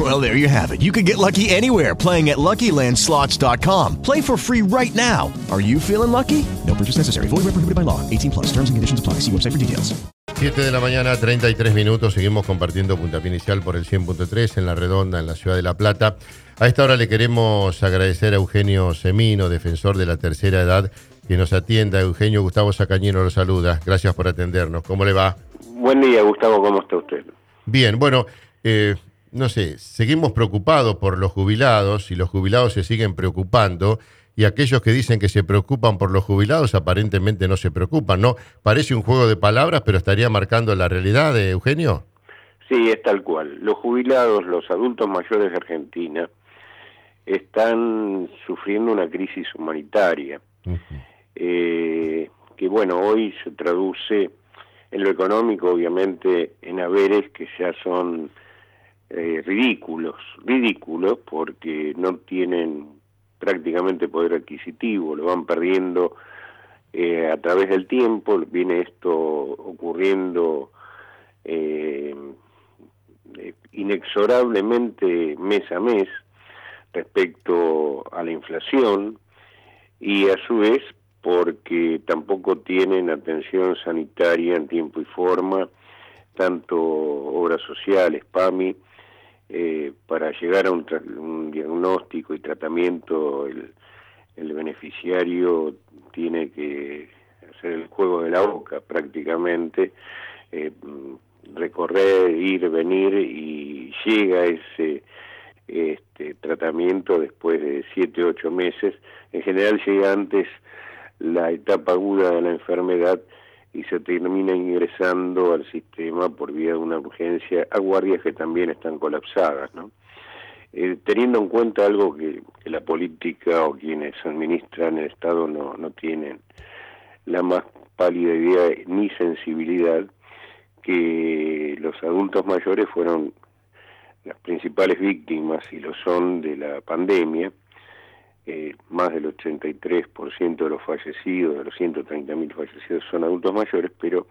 Well, there you have it. You can get lucky anywhere playing at LuckyLandSlots.com. Play for free right now. Are you feeling lucky? No purchase necessary. Void where prohibited by law. 18 plus. Terms and conditions apply. See website for details. 7 de la mañana, 33 minutos. Seguimos compartiendo puntapié inicial por el 100.3 en La Redonda, en la ciudad de La Plata. A esta hora le queremos agradecer a Eugenio Semino, defensor de la tercera edad, que nos atienda. Eugenio Gustavo Sacañino lo saluda. Gracias por atendernos. ¿Cómo le va? Buen día, Gustavo. ¿Cómo está usted? Bien, bueno, eh, no sé, seguimos preocupados por los jubilados y los jubilados se siguen preocupando y aquellos que dicen que se preocupan por los jubilados aparentemente no se preocupan, ¿no? Parece un juego de palabras, pero estaría marcando la realidad, de Eugenio. Sí, es tal cual. Los jubilados, los adultos mayores de Argentina, están sufriendo una crisis humanitaria, eh, que bueno, hoy se traduce en lo económico, obviamente, en haberes que ya son eh, ridículos, ridículos porque no tienen prácticamente poder adquisitivo, lo van perdiendo eh, a través del tiempo, viene esto ocurriendo eh, inexorablemente mes a mes, respecto a la inflación y a su vez porque tampoco tienen atención sanitaria en tiempo y forma, tanto obras sociales, PAMI, eh, para llegar a un, diagnóstico y tratamiento, el, el, beneficiario tiene que hacer el juego de la boca prácticamente, eh, recorrer, ir, venir y llega ese este tratamiento después de siete ocho meses. En general llega antes la etapa aguda de la enfermedad y se termina ingresando al sistema por vía de una urgencia a guardias que también están colapsadas, ¿no? Eh, teniendo en cuenta algo que, la política o quienes administran el Estado no, no tienen la más pálida idea ni sensibilidad, que los adultos mayores fueron las principales víctimas, y lo son, de la pandemia, eh, más del 83% de los fallecidos, de los 130.000 fallecidos, son adultos mayores, pero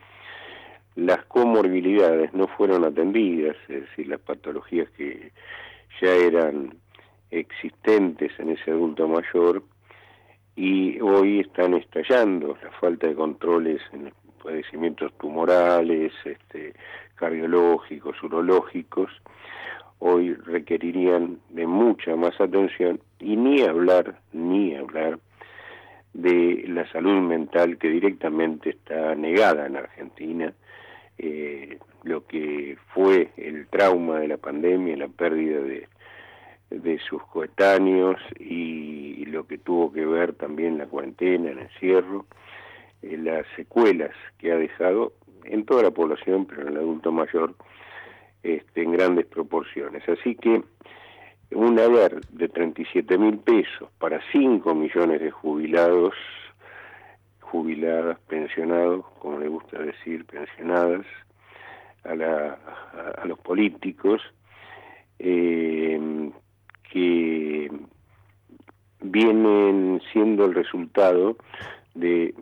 las comorbilidades no fueron atendidas, es decir, las patologías que ya eran existentes en ese adulto mayor y hoy están estallando la falta de controles en padecimientos tumorales, este, cardiológicos, urológicos, hoy requerirían de mucha más atención y ni hablar, ni hablar de la salud mental que directamente está negada en Argentina, eh, lo que fue el trauma de la pandemia, la pérdida de, de sus coetáneos y lo que tuvo que ver también la cuarentena, el encierro, eh, las secuelas que ha dejado en toda la población, pero en el adulto mayor, este, en grandes proporciones. Así que un haber de 37 mil pesos para 5 millones de jubilados, jubiladas, pensionados, como le gusta decir, pensionadas, a, la, a, los políticos, eh, que vienen siendo el resultado de,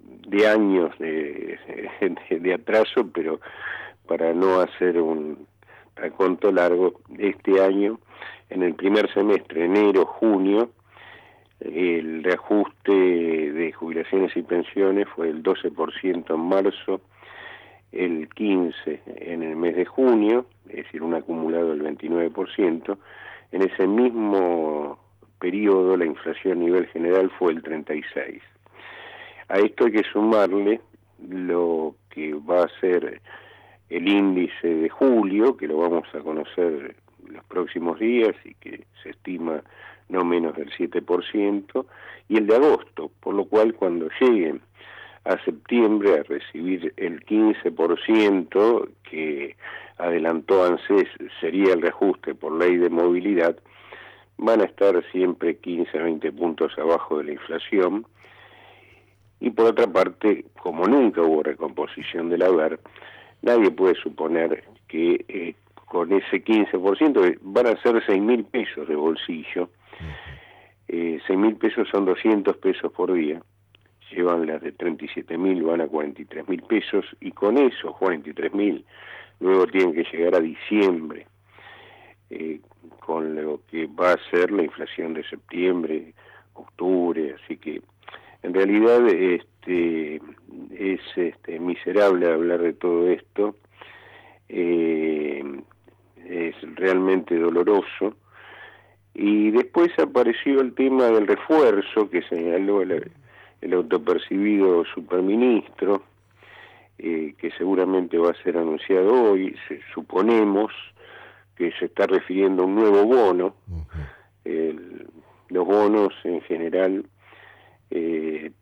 de años de, de, de atraso, pero para no hacer un raconto largo, este año, en el primer semestre, enero, junio, el reajuste de jubilaciones y pensiones fue el 12% en marzo, el 15% en el mes de junio, es decir, un acumulado del 29%. En ese mismo periodo la inflación a nivel general fue el 36%. A esto hay que sumarle lo que va a ser el índice de julio, que lo vamos a conocer los próximos días y que se estima no menos del 7%, y el de agosto, por lo cual cuando lleguen a septiembre a recibir el 15% que adelantó ANSES sería el reajuste por ley de movilidad, van a estar siempre 15, 20 puntos abajo de la inflación. Y por otra parte, como nunca hubo recomposición del haber, nadie puede suponer que eh, con ese 15% van a ser 6 mil pesos de bolsillo. Eh, 6 mil pesos son 200 pesos por día. Llevan las de 37 mil, van a 43 mil pesos. Y con esos 43 mil, luego tienen que llegar a diciembre, eh, con lo que va a ser la inflación de septiembre, octubre. Así que en realidad este es este, miserable hablar de todo esto. Eh, es realmente doloroso. Y después apareció el tema del refuerzo que señaló el, autopercibido superministro eh, que seguramente va a ser anunciado hoy. Suponemos que se está refiriendo a un nuevo bono. Los bonos en general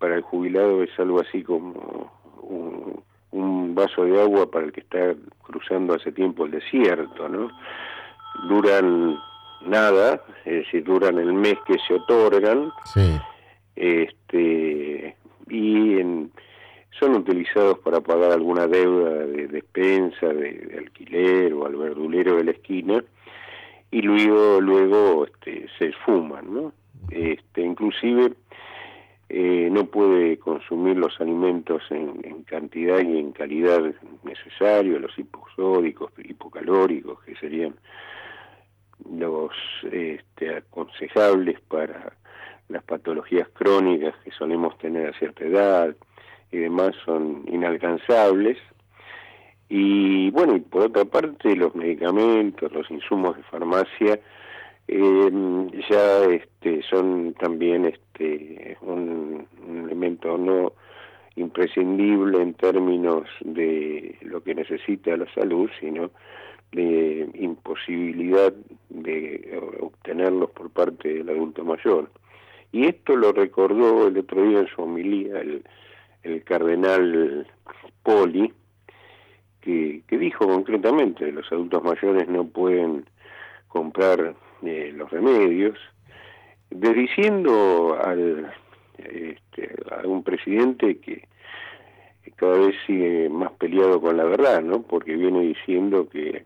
para el jubilado es algo así como un, vaso de agua para el que está cruzando hace tiempo el desierto, ¿no? Duran nada, es decir, duran el mes que se otorgan, este, y son utilizados para pagar alguna deuda de despensa, de, alquiler o al verdulero de la esquina, y luego, luego este, se esfuman, ¿no? Este, inclusive eh, no puede consumir los alimentos en, cantidad y en calidad necesario, los hiposódicos, hipocalóricos, que serían los este, aconsejables para las patologías crónicas que solemos tener a cierta edad y demás son inalcanzables. Y bueno, y por otra parte los medicamentos, los insumos de farmacia, eh, ya este, son también este, un, elemento no imprescindible en términos de lo que necesita la salud, sino de imposibilidad de obtenerlos por parte del adulto mayor. Y esto lo recordó el otro día en su homilía el, el cardenal Poli, que, dijo concretamente los adultos mayores no pueden comprar los remedios, desdiciendo al, este, a un presidente que cada vez sigue más peleado con la verdad, ¿no? Porque viene diciendo que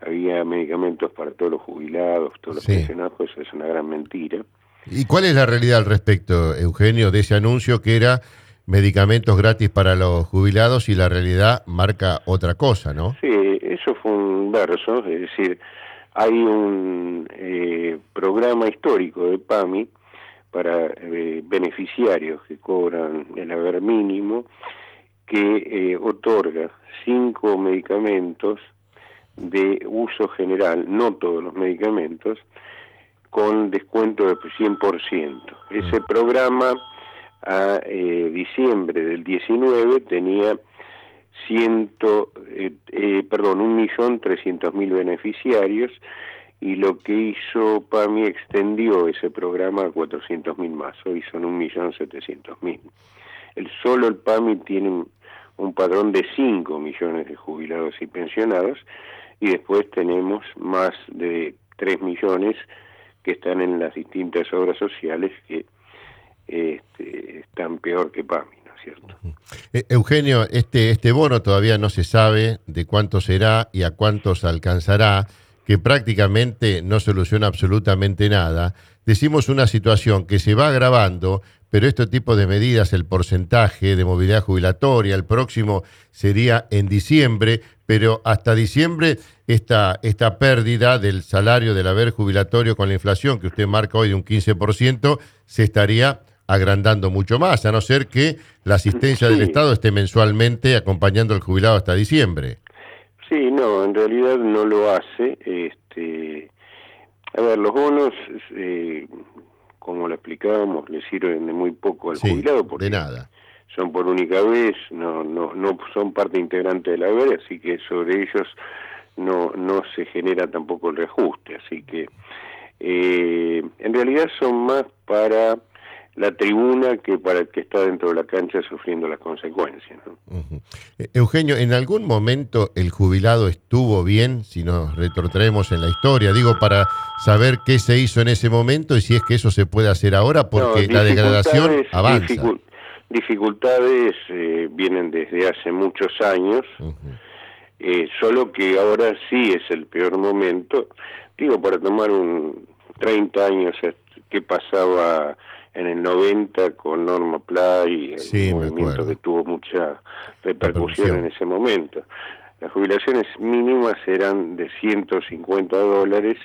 había medicamentos para todos los jubilados, todos los pensionados, eso es una gran mentira. ¿Y cuál es la realidad al respecto, Eugenio, de ese anuncio que era medicamentos gratis para los jubilados y la realidad marca otra cosa, ¿no? Sí, eso fue un verso, es decir, hay un eh, programa histórico de PAMI para eh, beneficiarios que cobran el haber mínimo que eh, otorga cinco medicamentos de uso general, no todos los medicamentos, con descuento de 100%. Ese programa a diciembre del 19 tenía ciento, eh, eh, perdón, un millón trescientos mil beneficiarios y lo que hizo PAMI extendió ese programa a cuatrocientos mil más, hoy son un millón setecientos mil. El solo el PAMI tiene un, padrón de cinco millones de jubilados y pensionados y después tenemos más de tres millones que están en las distintas obras sociales que este, están peor que PAMI. Eh, Eugenio, este, este bono todavía no se sabe de cuánto será y a cuántos alcanzará, que prácticamente no soluciona absolutamente nada. Decimos una situación que se va agravando, pero este tipo de medidas, el porcentaje de movilidad jubilatoria, el próximo sería en diciembre, pero hasta diciembre esta, esta pérdida del salario del haber jubilatorio con la inflación que usted marca hoy de un 15%, se estaría agrandando mucho más, a no ser que la asistencia del Estado esté mensualmente acompañando al jubilado hasta diciembre. Sí, no, en realidad no lo hace. Este, a ver, los bonos, eh, explicábamos, le sirven de muy poco al jubilado porque de nada. son por única vez, no, no, no son parte integrante de la haber, así que sobre ellos no, no se genera tampoco el reajuste, así que eh, en realidad son más para la tribuna que para el que está dentro de la cancha sufriendo las consecuencias. Eh, Eugenio, ¿en algún momento el jubilado estuvo bien, si nos retrotraemos en la historia? Digo, para saber qué se hizo en ese momento y si es que eso se puede hacer ahora, porque la degradación avanza. Dificultades eh, vienen desde hace muchos años, eh, solo que ahora sí es el peor momento. Digo, para tomar un 30 años que pasaba en el 90 con Norma Play, el movimiento que tuvo mucha repercusión en ese momento. Las jubilaciones mínimas eran de 150 dólares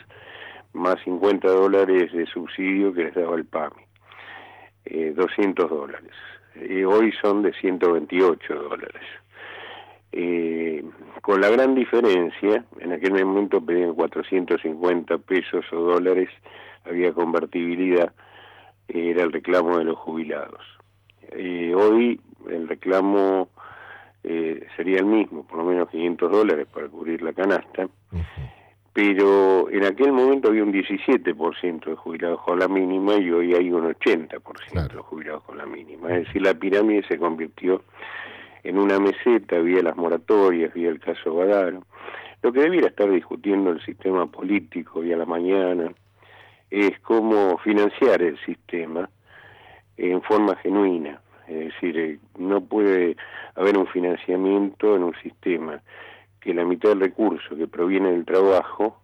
más 50 dólares de subsidio que les daba el PAMI, eh, 200 dólares. y hoy son de 128 dólares. Eh, con la gran diferencia, en aquel momento pedían 450 pesos o dólares, había convertibilidad, era el reclamo de los jubilados. Eh, hoy el reclamo eh, sería el mismo, por lo menos 500 dólares para cubrir la canasta, pero en aquel momento había un 17% de jubilados con la mínima y hoy hay un 80% de jubilados con la mínima. Es decir, la pirámide se convirtió en una meseta, había las moratorias, había el caso Badaro. Lo que debiera estar discutiendo el sistema político hoy a la mañana es cómo financiar el sistema en forma genuina. Es decir, eh, no puede haber un financiamiento en un sistema que la mitad del recurso que proviene del trabajo,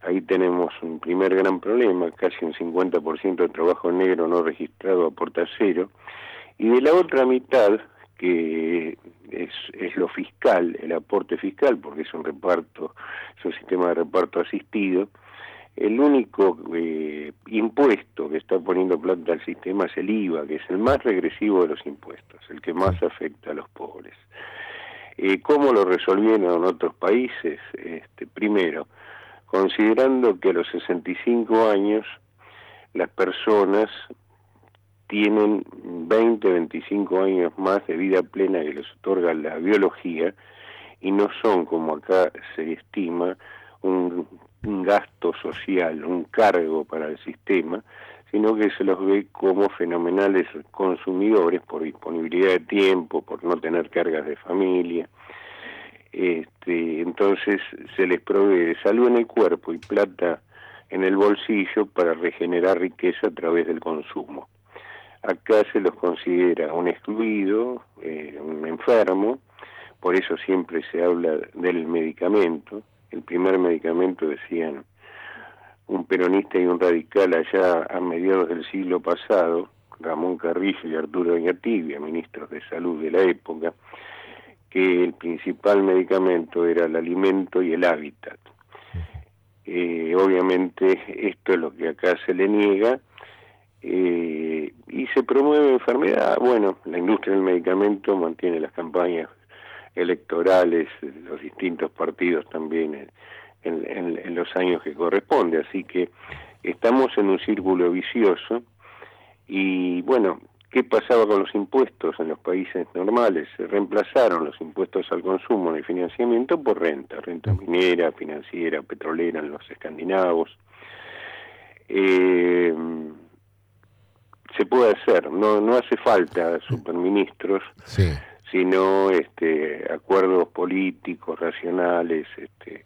ahí tenemos un primer gran problema, casi un 50% de trabajo negro no registrado aporta cero, y de la otra mitad, que es, es lo fiscal, el aporte fiscal, porque es un reparto, es un sistema de reparto asistido, el único eh, impuesto que está poniendo plata al sistema es el IVA, que es el más regresivo de los impuestos, el que más afecta a los pobres. Eh, ¿Cómo lo resolvieron en otros países? Este, primero, considerando que a los 65 años las personas tienen 20, 25 años más de vida plena que les otorga la biología y no son, como acá se estima, un, un gasto social, un cargo para el sistema, sino que se los ve como fenomenales consumidores por disponibilidad de tiempo, por no tener cargas de familia. Este, entonces se les provee salud en el cuerpo y plata en el bolsillo para regenerar riqueza a través del consumo. Acá se los considera un excluido, eh, un enfermo, por eso siempre se habla del medicamento. El primer medicamento, decían, un peronista y un radical allá a mediados del siglo pasado, Ramón Carrillo y Arturo Doñatibia, ministros de salud de la época, que el principal medicamento era el alimento y el hábitat. Eh, obviamente esto es lo que acá se le niega eh, y se promueve enfermedad. Bueno, la industria del medicamento mantiene las campañas electorales, los distintos partidos también en, los años que corresponde. Así que estamos en un círculo vicioso y bueno, ¿qué pasaba con los impuestos en los países normales? Se reemplazaron los impuestos al consumo en el financiamiento por renta, renta minera, financiera, petrolera en los escandinavos. Eh, se puede hacer, no, no hace falta superministros, sino este, acuerdos políticos, racionales, este,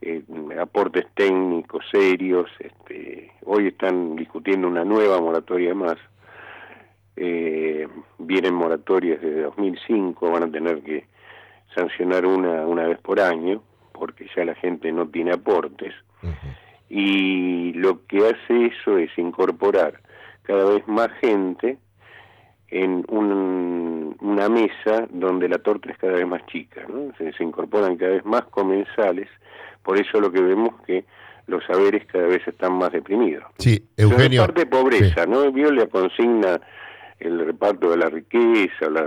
eh, aportes técnicos serios. Este, hoy están discutiendo una nueva moratoria más. Eh, vienen moratorias desde 2005, van a tener que sancionar una una vez por año, porque ya la gente no tiene aportes. Y lo que hace eso es incorporar cada vez más gente en una mesa donde la torta es cada vez más chica, ¿no? se, se incorporan cada vez más comensales por eso lo que vemos que los saberes cada vez están más deprimidos. Sí, Eugenio. Parte pobreza, ¿no? Vio la consigna el reparto de la riqueza, la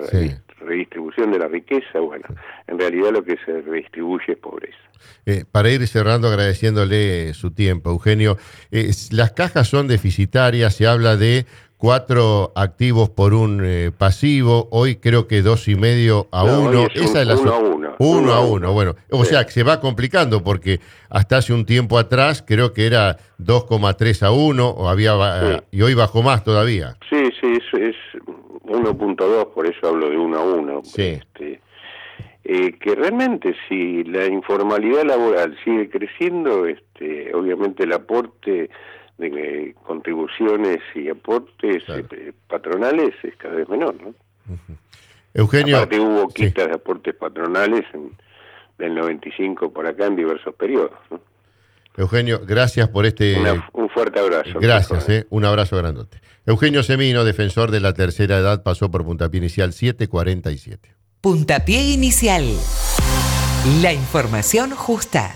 redistribución de la riqueza, bueno, en realidad lo que se redistribuye es pobreza. Eh, para ir cerrando, agradeciéndole su tiempo, Eugenio, eh, las cajas son deficitarias, se habla de cuatro activos por un eh, pasivo, hoy creo que dos y medio a uno. Esa es la uno a uno. Uno a uno, bueno. O sea, que se va complicando porque hasta hace un tiempo atrás creo que era 2,3 a 1 o había, y hoy bajó más todavía. Sí, sí, es, es 1.2, por eso hablo de 1 a 1. Sí. Este, eh, que realmente si la informalidad laboral sigue creciendo, este, obviamente el aporte de contribuciones y aportes eh, patronales es cada vez menor, ¿no? Eugenio. Aparte hubo sí. quitas de aportes patronales en, del 95 por acá en diversos periodos. ¿no? Eugenio, gracias por este. Una- un fuerte abrazo. Gracias, eh, un abrazo grandote. Eugenio Semino, defensor de la tercera edad, pasó por puntapié inicial 747. Puntapié inicial. La información justa.